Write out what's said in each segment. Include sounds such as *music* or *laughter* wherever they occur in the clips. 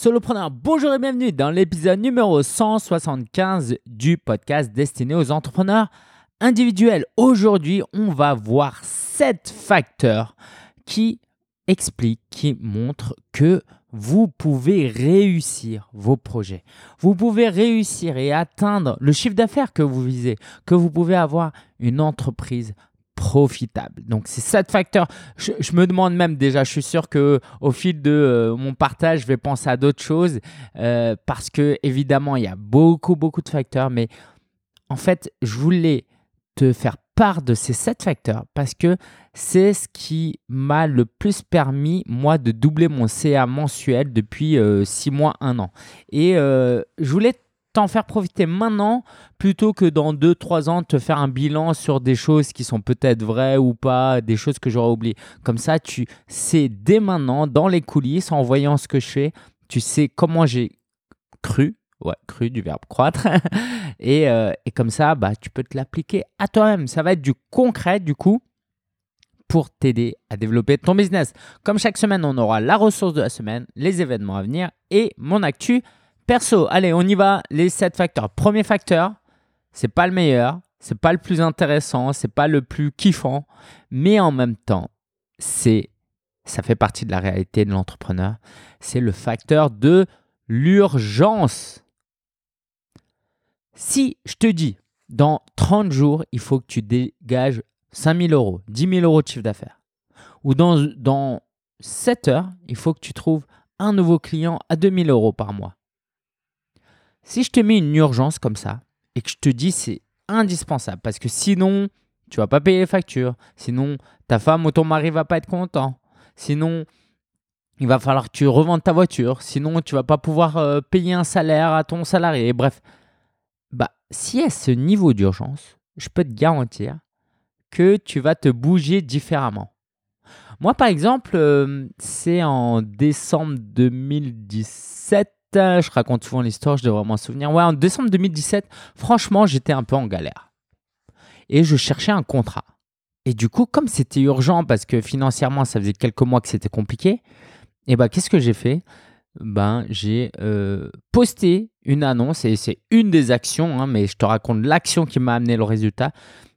Solopreneur, bonjour et bienvenue dans l'épisode numéro 175 du podcast destiné aux entrepreneurs individuels. Aujourd'hui, on va voir 7 facteurs qui expliquent, qui montrent que vous pouvez réussir vos projets. Vous pouvez réussir et atteindre le chiffre d'affaires que vous visez, que vous pouvez avoir une entreprise profitable. Donc c'est sept facteurs. Je, me demande même déjà, je suis sûr que au fil de euh, mon partage, je vais penser à d'autres choses euh, parce que évidemment il y a beaucoup beaucoup de facteurs, mais en fait je voulais te faire part de ces sept facteurs parce que c'est ce qui m'a le plus permis moi de doubler mon CA mensuel depuis euh, six mois, un an. Et je voulais t'en faire profiter maintenant plutôt que dans 2-3 ans te faire un bilan sur des choses qui sont peut-être vraies ou pas, des choses que j'aurais oubliées. Comme ça, tu sais dès maintenant, dans les coulisses, en voyant ce que je fais, tu sais comment j'ai cru, ouais, cru du verbe croître, *laughs* et, euh, et, comme ça, bah, tu peux te l'appliquer à toi-même. Ça va être du concret du coup pour t'aider à développer ton business. Comme chaque semaine, on aura la ressource de la semaine, les événements à venir et mon actu Perso, allez, on y va. Les 7 facteurs. Premier facteur, c'est pas le meilleur, c'est pas le plus intéressant, c'est pas le plus kiffant, mais en même temps, c'est ça fait partie de la réalité de l'entrepreneur. C'est le facteur de l'urgence. Si je te dis, dans 30 jours, il faut que tu dégages 5000 euros, 10 000 euros de chiffre d'affaires, ou dans, dans 7 heures, il faut que tu trouves un nouveau client à 2000 euros par mois. Si je te mets une urgence comme ça et que je te dis c'est indispensable parce que sinon tu vas pas payer les factures, sinon ta femme ou ton mari va pas être content, sinon il va falloir que tu revendes ta voiture, sinon tu vas pas pouvoir euh, payer un salaire à ton salarié. Bref, bah si à ce niveau d'urgence, je peux te garantir que tu vas te bouger différemment. Moi, par exemple, euh, c'est en décembre 2017 je raconte souvent l'histoire, je devrais m'en souvenir. Ouais, en décembre 2017, franchement, j'étais un peu en galère. Et je cherchais un contrat. Et du coup, comme c'était urgent parce que financièrement, ça faisait quelques mois que c'était compliqué, et ben qu'est-ce que j'ai fait? Ben, j'ai euh, posté une annonce et c'est une des actions, hein, mais je te raconte l'action qui m'a amené le résultat.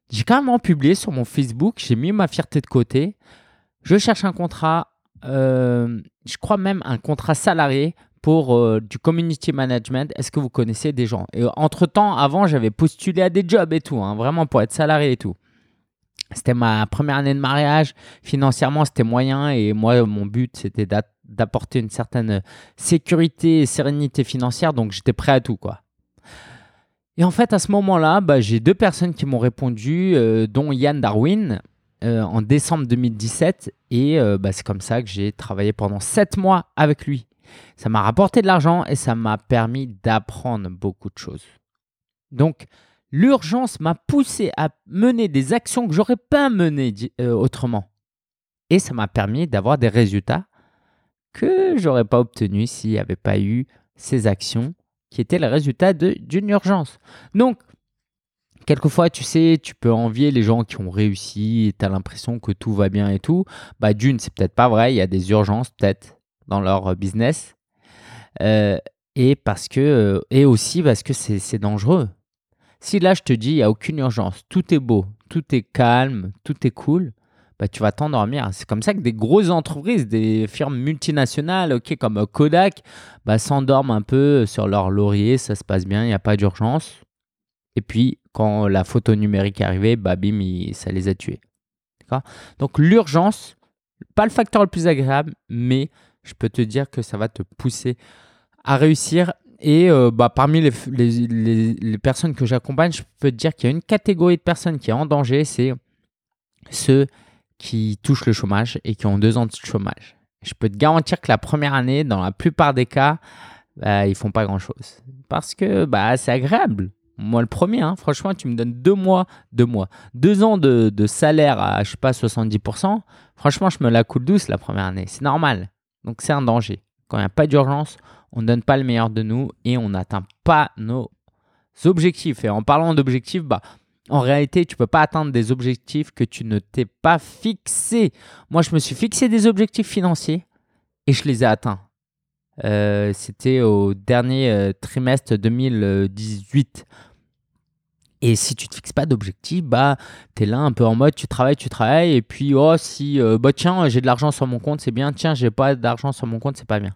J'ai carrément publié sur mon Facebook, j'ai mis ma fierté de côté. Je cherche un contrat, euh, je crois même un contrat salarié pour euh, du community management. Est-ce que vous connaissez des gens? Et entre-temps, avant, j'avais postulé à des jobs et tout, hein, vraiment pour être salarié et tout. C'était ma première année de mariage. Financièrement, c'était moyen. Et moi, mon but, c'était d'apporter une certaine sécurité et sérénité financière. Donc, j'étais prêt à tout, quoi. Et en fait, à ce moment-là, bah, j'ai deux personnes qui m'ont répondu, euh, dont Yann Darwin, euh, en décembre 2017. Et bah, c'est comme ça que j'ai travaillé pendant sept mois avec lui. Ça m'a rapporté de l'argent et ça m'a permis d'apprendre beaucoup de choses. Donc, l'urgence m'a poussé à mener des actions que j'aurais pas menées euh, autrement. Et ça m'a permis d'avoir des résultats que j'aurais pas obtenus s'il n'y avait pas eu ces actions qui étaient le résultat d'une urgence. Donc, quelquefois, tu sais, tu peux envier les gens qui ont réussi et tu as l'impression que tout va bien et tout. Bah, d'une, c'est peut-être pas vrai, il y a des urgences peut-être dans leur business. Euh, et, parce que, euh, et aussi parce que c'est dangereux. Si là, je te dis, il n'y a aucune urgence, tout est beau, tout est calme, tout est cool, bah, tu vas t'endormir. C'est comme ça que des grosses entreprises, des firmes multinationales, ok, comme Kodak, bah, s'endorment un peu sur leur laurier, ça se passe bien, il n'y a pas d'urgence. Et puis, quand la photo numérique est arrivée, bah, bim, ça les a tués. Donc, l'urgence, pas le facteur le plus agréable, mais je peux te dire que ça va te pousser à réussir. Et euh, bah, parmi les, les, les, personnes que j'accompagne, je peux te dire qu'il y a une catégorie de personnes qui est en danger, c'est ceux qui touchent le chômage et qui ont deux ans de chômage. Je peux te garantir que la première année, dans la plupart des cas, bah, ils font pas grand-chose. Parce que bah, c'est agréable. Moi, le premier, hein, franchement, tu me donnes deux mois, deux mois, deux ans de, de salaire à, je sais pas, 70%. Franchement, je me la coule douce la première année. C'est normal. Donc c'est un danger. Quand il n'y a pas d'urgence, on ne donne pas le meilleur de nous et on n'atteint pas nos objectifs. Et en parlant d'objectifs, bah, en réalité, tu ne peux pas atteindre des objectifs que tu ne t'es pas fixé. Moi, je me suis fixé des objectifs financiers et je les ai atteints. Euh, C'était au dernier euh, trimestre 2018. Et si tu te fixes pas d'objectif, bah, tu es là un peu en mode tu travailles, tu travailles, et puis oh, si, euh, bah, tiens, j'ai de l'argent sur mon compte, c'est bien, tiens, j'ai pas d'argent sur mon compte, c'est pas bien.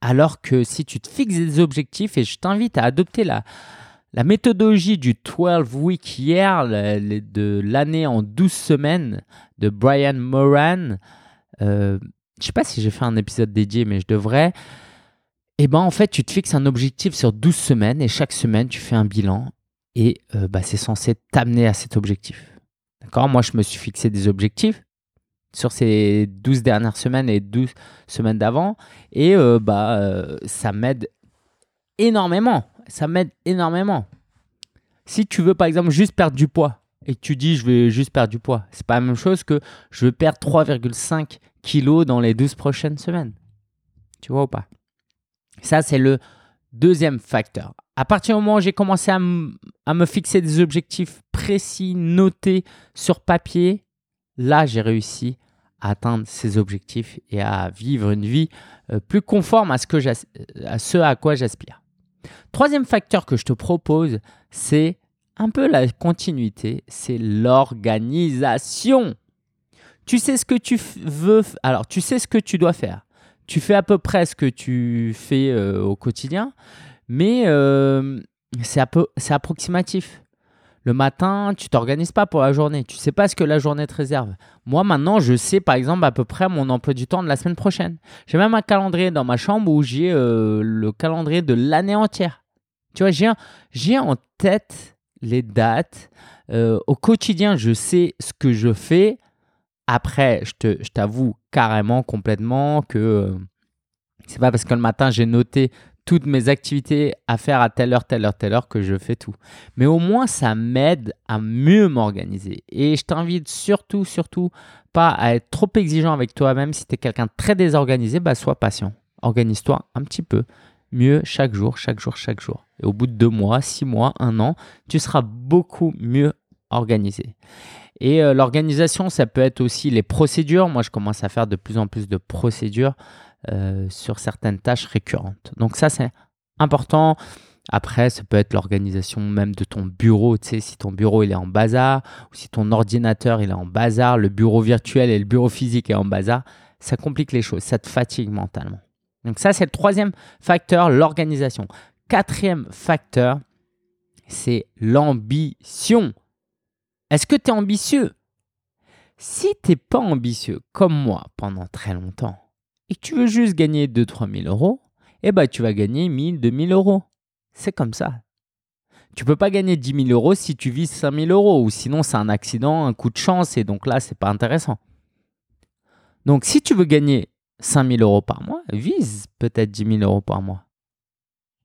Alors que si tu te fixes des objectifs, et je t'invite à adopter la, la méthodologie du 12 week year de l'année en 12 semaines de Brian Moran, euh, je sais pas si j'ai fait un épisode dédié, mais je devrais. Et eh ben en fait, tu te fixes un objectif sur 12 semaines et chaque semaine, tu fais un bilan et euh, bah, c'est censé t'amener à cet objectif. D'accord? Moi, je me suis fixé des objectifs sur ces 12 dernières semaines et 12 semaines d'avant et euh, bah, euh, ça m'aide énormément. Ça m'aide énormément. Si tu veux, par exemple, juste perdre du poids et que tu dis je vais juste perdre du poids, c'est pas la même chose que je veux perdre 3,5 kilos dans les 12 prochaines semaines. Tu vois ou pas? Ça, c'est le deuxième facteur. À partir du moment où j'ai commencé à, me fixer des objectifs précis, notés sur papier, là, j'ai réussi à atteindre ces objectifs et à vivre une vie euh, plus conforme à ce, à, ce à quoi j'aspire. Troisième facteur que je te propose, c'est un peu la continuité, c'est l'organisation. Tu sais ce que tu veux, alors tu sais ce que tu dois faire tu fais à peu près ce que tu fais euh, au quotidien, mais euh, c'est approximatif. Le matin, tu t'organises pas pour la journée. Tu sais pas ce que la journée te réserve. Moi, maintenant, je sais par exemple à peu près mon emploi du temps de la semaine prochaine. J'ai même un calendrier dans ma chambre où j'ai euh, le calendrier de l'année entière. Tu vois, j'ai en tête les dates. au quotidien, je sais ce que je fais. Après, je t'avoue carrément, complètement que euh, c'est pas parce que le matin j'ai noté toutes mes activités à faire à telle heure, telle heure, telle heure que je fais tout. Mais au moins, ça m'aide à mieux m'organiser. Et je t'invite surtout, surtout pas à être trop exigeant avec toi-même. Si tu es quelqu'un de très désorganisé, bah, sois patient. Organise-toi un petit peu mieux chaque jour, chaque jour, chaque jour. Et au bout de deux mois, six mois, un an, tu seras beaucoup mieux organisé. Et euh, l'organisation, ça peut être aussi les procédures. Moi, je commence à faire de plus en plus de procédures euh, sur certaines tâches récurrentes. Donc ça, c'est important. Après, ça peut être l'organisation même de ton bureau. Tu sais, si ton bureau il est en bazar ou si ton ordinateur il est en bazar, le bureau virtuel et le bureau physique est en bazar, ça complique les choses, ça te fatigue mentalement. Donc ça, c'est le troisième facteur, l'organisation. Quatrième facteur, c'est l'ambition. Est-ce que tu es ambitieux? Si tu n'es pas ambitieux comme moi pendant très longtemps et que tu veux juste gagner 2-3 000 euros, eh ben, tu vas gagner 1000, 2000 euros. C'est comme ça. Tu peux pas gagner 10 000 euros si tu vises 5 000 euros ou sinon c'est un accident, un coup de chance et donc là, c'est pas intéressant. Donc si tu veux gagner 5 000 euros par mois, vise peut-être 10 000 euros par mois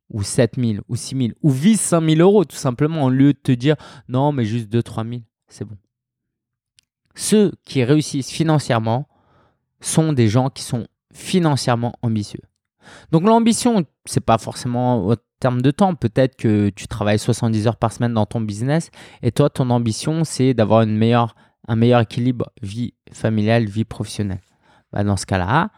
ou 7 000 ou 6 000 ou vise 5 000 euros tout simplement au lieu de te dire non mais juste 2-3 000 c'est bon. Ceux qui réussissent financièrement sont des gens qui sont financièrement ambitieux. Donc l'ambition, c'est pas forcément au terme de temps. Peut-être que tu travailles 70 heures par semaine dans ton business et toi, ton ambition, c'est d'avoir une meilleure, un meilleur équilibre vie familiale, vie professionnelle. Bah, dans ce cas-là,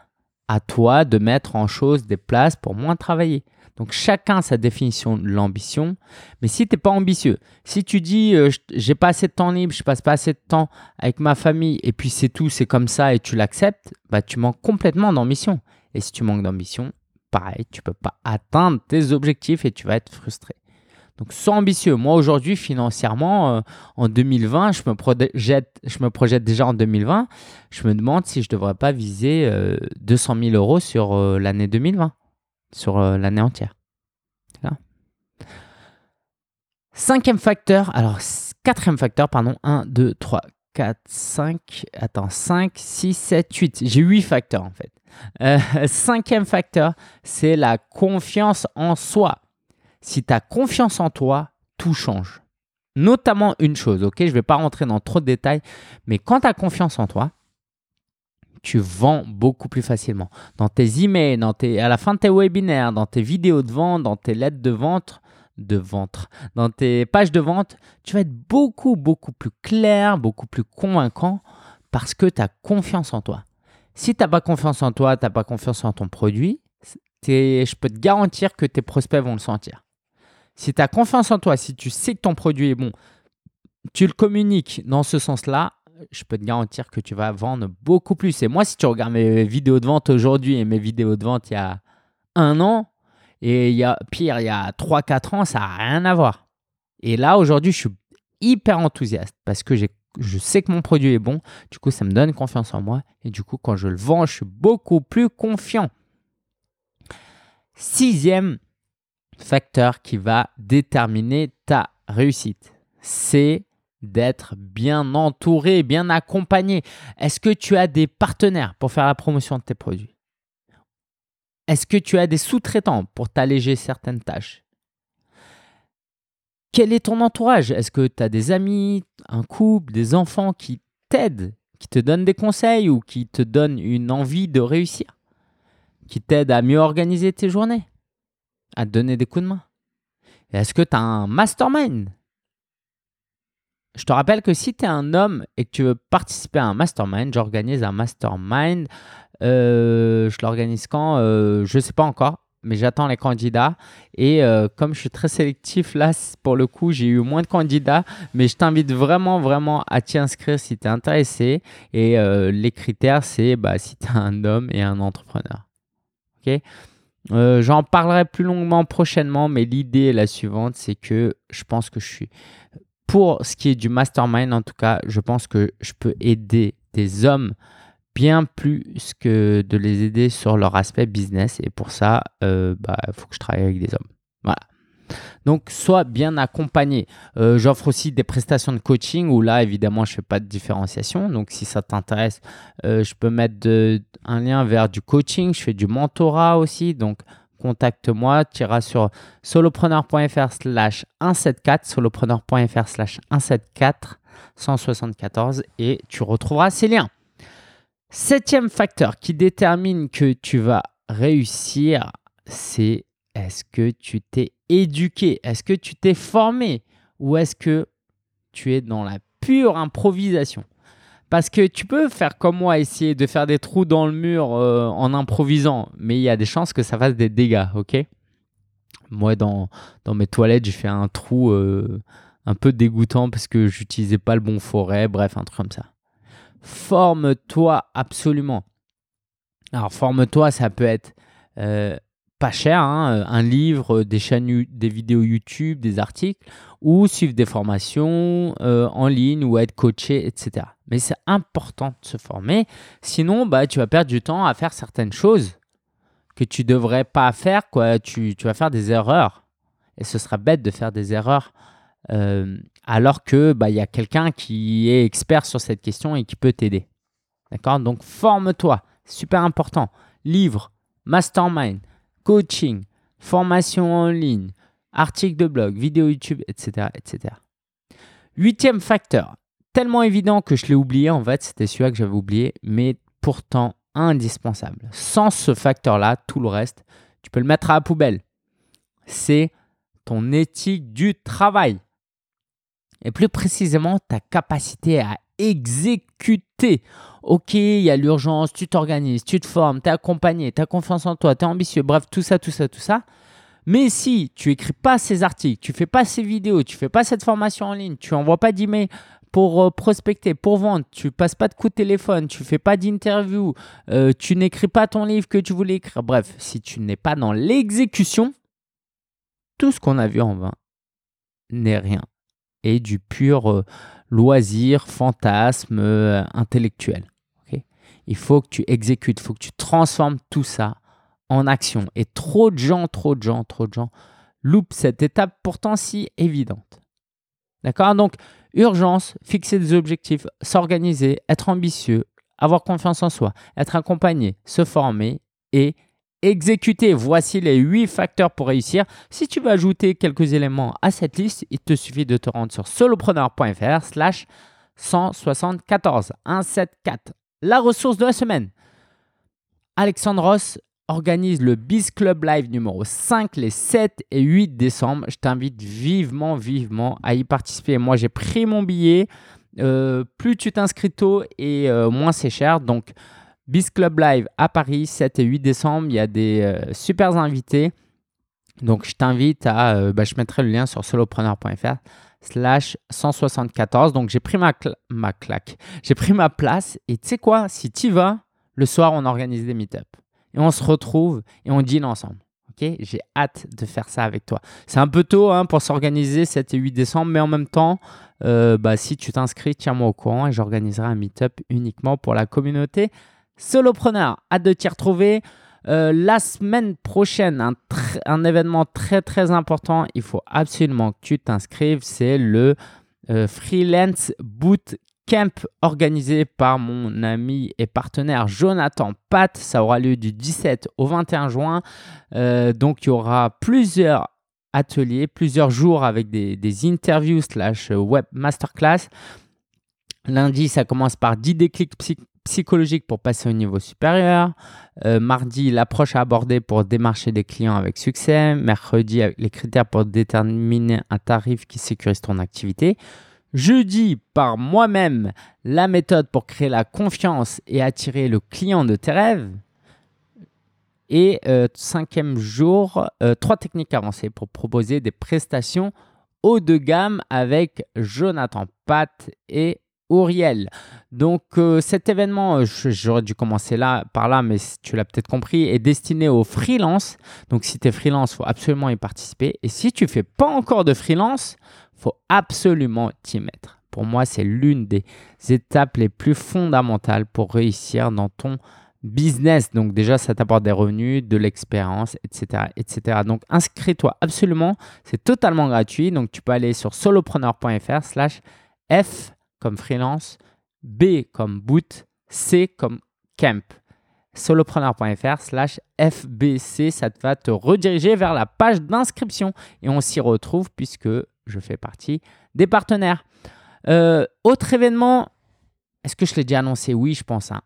à toi de mettre en chose des places pour moins travailler. Donc chacun sa définition de l'ambition. Mais si tu n'es pas ambitieux, si tu dis euh, j'ai pas assez de temps libre, je passe pas assez de temps avec ma famille et puis c'est tout, c'est comme ça et tu l'acceptes, bah tu manques complètement d'ambition. Et si tu manques d'ambition, pareil, tu peux pas atteindre tes objectifs et tu vas être frustré. Donc sois ambitieux. Moi aujourd'hui financièrement euh, en 2020, je me, projette, déjà en 2020. Je me demande si je devrais pas viser 200 euh, 000 euros sur l'année 2020 sur euh, l'année entière. Cinquième facteur, alors quatrième facteur, pardon, 1, 2, 3, 4, 5, attends, 5, 6, 7, 8. J'ai 8 facteurs en fait. Euh, *laughs* cinquième facteur, c'est la confiance en soi. Si tu as confiance en toi, tout change. Notamment une chose, ok Je ne vais pas rentrer dans trop de détails, mais quand tu as confiance en toi, tu vends beaucoup plus facilement. Dans tes emails, dans tes, à la fin de tes webinaires, dans tes vidéos de vente, dans tes lettres de vente, de ventre, dans tes pages de vente, tu vas être beaucoup, beaucoup plus clair, beaucoup plus convaincant parce que tu as confiance en toi. Si tu n'as pas confiance en toi, tu n'as pas confiance en ton produit, je peux te garantir que tes prospects vont le sentir. Si tu as confiance en toi, si tu sais que ton produit est bon, tu le communiques dans ce sens-là, je peux te garantir que tu vas vendre beaucoup plus. Et moi, si tu regardes mes vidéos de vente aujourd'hui et mes vidéos de vente il y a un an, et il y a, pire, il y a 3-4 ans, ça n'a rien à voir. Et là, aujourd'hui, je suis hyper enthousiaste parce que je sais que mon produit est bon. Du coup, ça me donne confiance en moi. Et du coup, quand je le vends, je suis beaucoup plus confiant. Sixième facteur qui va déterminer ta réussite, c'est d'être bien entouré, bien accompagné. Est-ce que tu as des partenaires pour faire la promotion de tes produits? Est-ce que tu as des sous-traitants pour t'alléger certaines tâches? Quel est ton entourage? Est-ce que tu as des amis, un couple, des enfants qui t'aident, qui te donnent des conseils ou qui te donnent une envie de réussir? Qui t'aident à mieux organiser tes journées? À te donner des coups de main? Est-ce que tu as un mastermind? Je te rappelle que si tu es un homme et que tu veux participer à un mastermind, j'organise un mastermind. Euh, je l'organise quand euh, Je ne sais pas encore, mais j'attends les candidats. Et euh, comme je suis très sélectif, là, pour le coup, j'ai eu moins de candidats. Mais je t'invite vraiment, vraiment à t'y inscrire si tu es intéressé. Et les critères, c'est bah, si tu es un homme et un entrepreneur. Ok? J'en parlerai plus longuement prochainement, mais l'idée est la suivante, c'est que je pense que je suis pour ce qui est du mastermind, en tout cas, je pense que je peux aider des hommes bien plus que de les aider sur leur aspect business. Et pour ça, il euh, bah, faut que je travaille avec des hommes. Voilà. Donc, sois bien accompagné. Euh, j'offre aussi des prestations de coaching où là, évidemment, je ne fais pas de différenciation. Donc, si ça t'intéresse, euh, je peux mettre un lien vers du coaching. Je fais du mentorat aussi. Donc, contacte-moi, tu iras sur solopreneur.fr slash 174, solopreneur.fr slash 174 174 et tu retrouveras ces liens. Septième facteur qui détermine que tu vas réussir, c'est est-ce que tu t'es éduqué, est-ce que tu t'es formé ou est-ce que tu es dans la pure improvisation? Parce que tu peux faire comme moi, essayer de faire des trous dans le mur euh, en improvisant, mais il y a des chances que ça fasse des dégâts, ok? Moi, dans, dans mes toilettes, j'ai fait un trou euh, un peu dégoûtant parce que j'utilisais pas le bon forêt, bref, un truc comme ça. Forme-toi absolument. Alors, forme-toi, ça peut être euh, pas cher, hein, un livre, des chaînes, des vidéos YouTube, des articles, ou suivre des formations en ligne ou être coaché, etc mais c'est important de se former. Sinon, bah, tu vas perdre du temps à faire certaines choses que tu devrais pas faire. Quoi. Tu, vas faire des erreurs. Et ce sera bête de faire des erreurs euh, alors que bah, y a quelqu'un qui est expert sur cette question et qui peut t'aider. D'accord? Donc, forme-toi. Super important. Livre, mastermind, coaching, formation en ligne, article de blog, vidéo YouTube, etc. etc. Huitième facteur, tellement évident que je l'ai oublié en fait, c'était celui-là que j'avais oublié, mais pourtant indispensable. Sans ce facteur-là, tout le reste, tu peux le mettre à la poubelle. C'est ton éthique du travail. Et plus précisément, ta capacité à exécuter. Ok, il y a l'urgence, tu t'organises, tu te formes, tu es accompagné, tu as confiance en toi, tu es ambitieux, bref, tout ça, tout ça, tout ça. Mais si tu écris pas ces articles, tu fais pas ces vidéos, tu fais pas cette formation en ligne, tu envoies pas d'email pour euh, prospecter, pour vendre, tu passes pas de coup de téléphone, tu fais pas d'interview, euh, tu n'écris pas ton livre que tu voulais écrire. Bref, si tu n'es pas dans l'exécution, tout ce qu'on a vu en vain n'est rien. Et du pur euh, loisir, fantasme intellectuel. il faut que tu exécutes, il faut que tu transformes tout ça en action. Et trop de gens, trop de gens, trop de gens loupent cette étape pourtant si évidente. D'accord? Donc, Urgence, fixer des objectifs, s'organiser, être ambitieux, avoir confiance en soi, être accompagné, se former et exécuter. Voici les 8 facteurs pour réussir. Si tu veux ajouter quelques éléments à cette liste, il te suffit de te rendre sur solopreneur.fr slash 174 174. La ressource de la semaine. Alexandre Ross organise le Biz Club Live numéro 5 les 7 et 8 décembre. Je t'invite vivement, vivement à y participer. Moi, j'ai pris mon billet. Euh, plus tu t'inscris tôt et euh, moins c'est cher. Donc, Biz Club Live à Paris, 7 et 8 décembre. Il y a des euh, super invités. Donc, je t'invite à. Euh, bah, je mettrai le lien sur solopreneur.fr slash 174. Donc, j'ai pris ma, claque. J'ai pris ma place. Et tu sais quoi? Si tu vas, le soir, on organise des meet-up. Et on se retrouve et on dîne ensemble. J'ai hâte de faire ça avec toi. C'est un peu tôt hein, pour s'organiser 7 et 8 décembre, mais en même temps, euh, bah, si tu t'inscris, tiens-moi au courant et j'organiserai un meet-up uniquement pour la communauté solopreneur. Hâte de t'y retrouver. Euh, la semaine prochaine, un, événement très très important, il faut absolument que tu t'inscrives, c'est le euh, Freelance Boot Camp organisé par mon ami et partenaire Jonathan Pat. Ça aura lieu du 17 au 21 juin. Euh, donc il y aura plusieurs ateliers, plusieurs jours avec des, interviews slash web masterclass. Lundi, ça commence par 10 déclics psychologique pour passer au niveau supérieur. Euh, mardi, l'approche à aborder pour démarcher des clients avec succès. Mercredi, les critères pour déterminer un tarif qui sécurise ton activité. Jeudi, par moi-même, la méthode pour créer la confiance et attirer le client de tes rêves. Et euh, cinquième jour, euh, trois techniques avancées pour proposer des prestations haut de gamme avec Jonathan Pat et Auriel. Donc euh, cet événement, euh, j'aurais dû commencer là par là, mais tu l'as peut-être compris, est destiné aux freelance. Donc si tu es freelance, faut absolument y participer. Et si tu fais pas encore de freelance, faut absolument t'y mettre. Pour moi, c'est l'une des étapes les plus fondamentales pour réussir dans ton business. Donc déjà, ça t'apporte des revenus, de l'expérience, etc., etc. Donc inscris-toi absolument. C'est totalement gratuit. Donc tu peux aller sur solopreneur.fr slash F comme freelance, B comme boot, C comme camp. solopreneur.fr slash FBC, ça va te rediriger vers la page d'inscription et on s'y retrouve puisque je fais partie des partenaires. Euh, autre événement, est-ce que je l'ai déjà annoncé? Oui, je pense. Hein.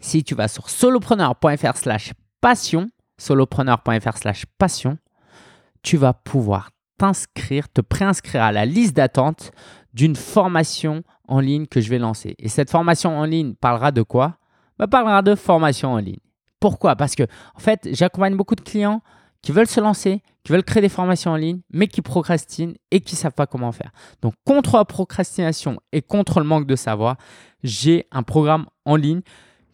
Si tu vas sur solopreneur.fr slash passion, solopreneur.fr slash passion, tu vas pouvoir t'inscrire, te préinscrire à la liste d'attente d'une formation en ligne que je vais lancer. Et cette formation en ligne parlera de quoi? Bah, Parlera de formation en ligne. Pourquoi? Parce que, en fait, j'accompagne beaucoup de clients qui veulent se lancer, qui veulent créer des formations en ligne, mais qui procrastinent et qui ne savent pas comment faire. Donc, contre la procrastination et contre le manque de savoir, j'ai un programme en ligne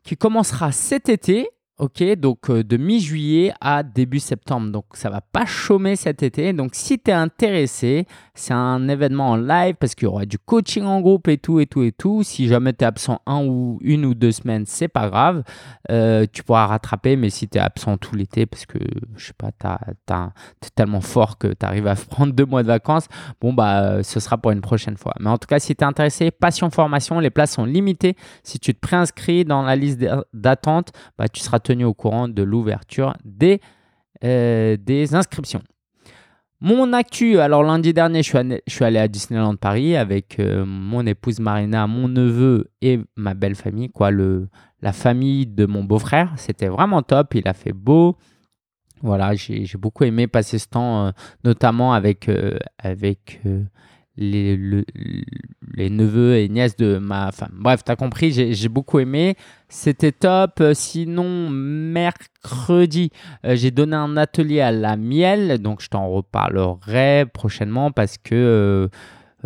qui commencera cet été Ok, donc euh, de mi-juillet à début septembre. Donc ça va pas chômer cet été. Donc si tu es intéressé, c'est un événement en live parce qu'il y aura du coaching en groupe et tout et tout et tout. Si jamais tu es absent un ou une ou deux semaines, c'est pas grave. Euh, tu pourras rattraper, mais si tu es absent tout l'été parce que je sais pas, tu es tellement fort que tu arrives à *laughs* prendre deux mois de vacances, bon bah euh, ce sera pour une prochaine fois. Mais en tout cas, si tu es intéressé, Passion Formation, les places sont limitées. Si tu te préinscris dans la liste d'attente, bah, tu seras au courant de l'ouverture des, euh, des inscriptions. Mon actu, alors lundi dernier, je suis, allé, à Disneyland Paris avec euh, mon épouse Marina, mon neveu et ma belle famille, quoi, le, la famille de mon beau-frère. C'était vraiment top, il a fait beau. Voilà, j'ai beaucoup aimé passer ce temps, euh, notamment avec, avec les, les neveux et nièces de ma femme. Bref, tu as compris, j'ai beaucoup aimé. C'était top. Sinon, mercredi, euh, j'ai donné un atelier à la miel. Donc, je t'en reparlerai prochainement parce que euh,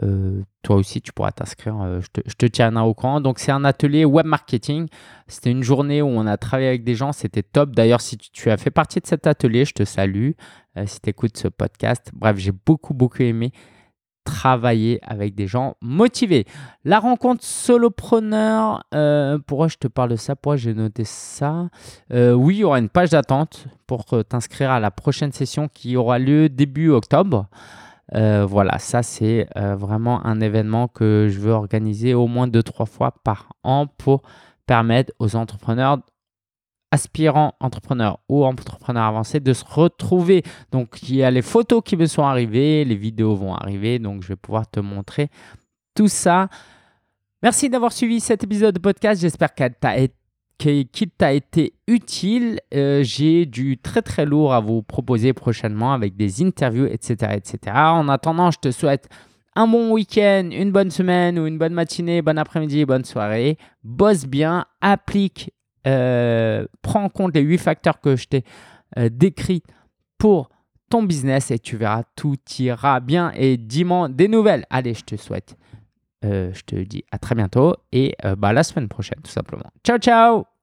euh, toi aussi, tu pourras t'inscrire. je, te, je te tiens au courant. Donc, c'est un atelier web marketing. C'était une journée où on a travaillé avec des gens. C'était top. D'ailleurs, si tu, as fait partie de cet atelier, je te salue. si tu écoutes ce podcast. Bref, j'ai beaucoup, beaucoup aimé travailler avec des gens motivés. La rencontre solopreneur, euh, pourquoi je te parle de ça? Pourquoi j'ai noté ça? Euh, Oui, il y aura une page d'attente pour t'inscrire à la prochaine session qui aura lieu début octobre. Euh, voilà, ça c'est vraiment un événement que je veux organiser au moins deux, trois fois par an pour permettre aux entrepreneurs aspirants entrepreneurs ou entrepreneurs avancés de se retrouver. Donc, il y a les photos qui me sont arrivées, les vidéos vont arriver, donc je vais pouvoir te montrer tout ça. Merci d'avoir suivi cet épisode de podcast. J'espère qu'il t'a été utile. Euh, j'ai du très très lourd à vous proposer prochainement avec des interviews, etc., etc. En attendant, je te souhaite un bon week-end, une bonne semaine ou une bonne matinée, bon après-midi, bonne soirée. Bosse bien, applique euh, prends en compte les huit facteurs que je t'ai euh, décrits pour ton business et tu verras, tout ira bien. Et dis-moi des nouvelles. Allez, je te souhaite, euh, je te dis à très bientôt et bah, la semaine prochaine, tout simplement. Ciao, ciao